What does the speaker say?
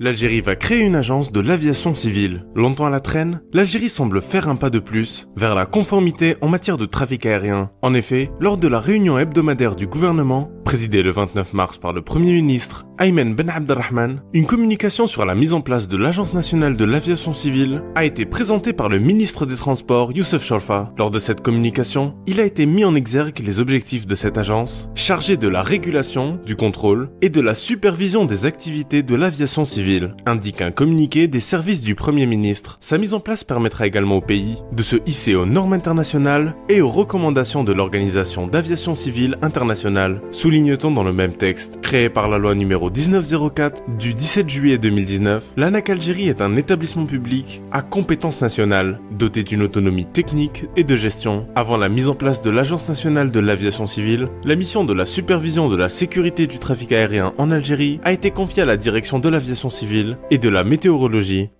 L'Algérie va créer une agence de l'aviation civile. Longtemps à la traîne, l'Algérie semble faire un pas de plus vers la conformité en matière de trafic aérien. En effet, lors de la réunion hebdomadaire du gouvernement, présidée le 29 mars par le Premier ministre Ayman Ben Abdelrahman, une communication sur la mise en place de l'Agence nationale de l'aviation civile a été présentée par le ministre des Transports Youssef Chorfa. Lors de cette communication, il a été mis en exergue les objectifs de cette agence, chargée de la régulation, du contrôle et de la supervision des activités de l'aviation civile, indique un communiqué des services du Premier ministre. Sa mise en place permettra également au pays de se hisser aux normes internationales et aux recommandations de l'Organisation d'aviation civile internationale, souligne-t-on dans le même texte, créé par la loi numéro 1904 du 17 juillet 2019, l'ANAC Algérie est un établissement public à compétence nationale, doté d'une autonomie technique et de gestion. Avant la mise en place de l'Agence nationale de l'aviation civile, la mission de la supervision de la sécurité du trafic aérien en Algérie a été confiée à la direction de l'aviation civile et de la météorologie